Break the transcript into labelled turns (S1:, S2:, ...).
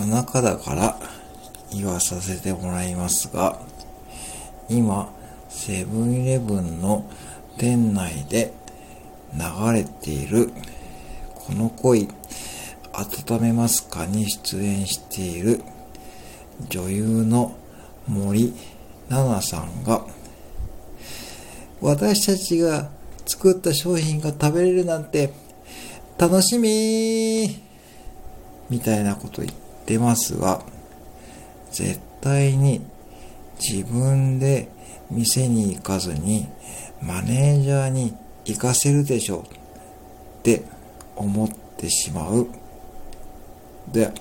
S1: 夜中だから言わさせてもらいますが、今、セブンイレブンの店内で流れているこの恋温めますかに出演している女優の森奈々さんが私たちが作った商品が食べれるなんて楽しみみたいなこと言ってってますが絶対に自分で店に行かずにマネージャーに行かせるでしょうって思ってしまう。で、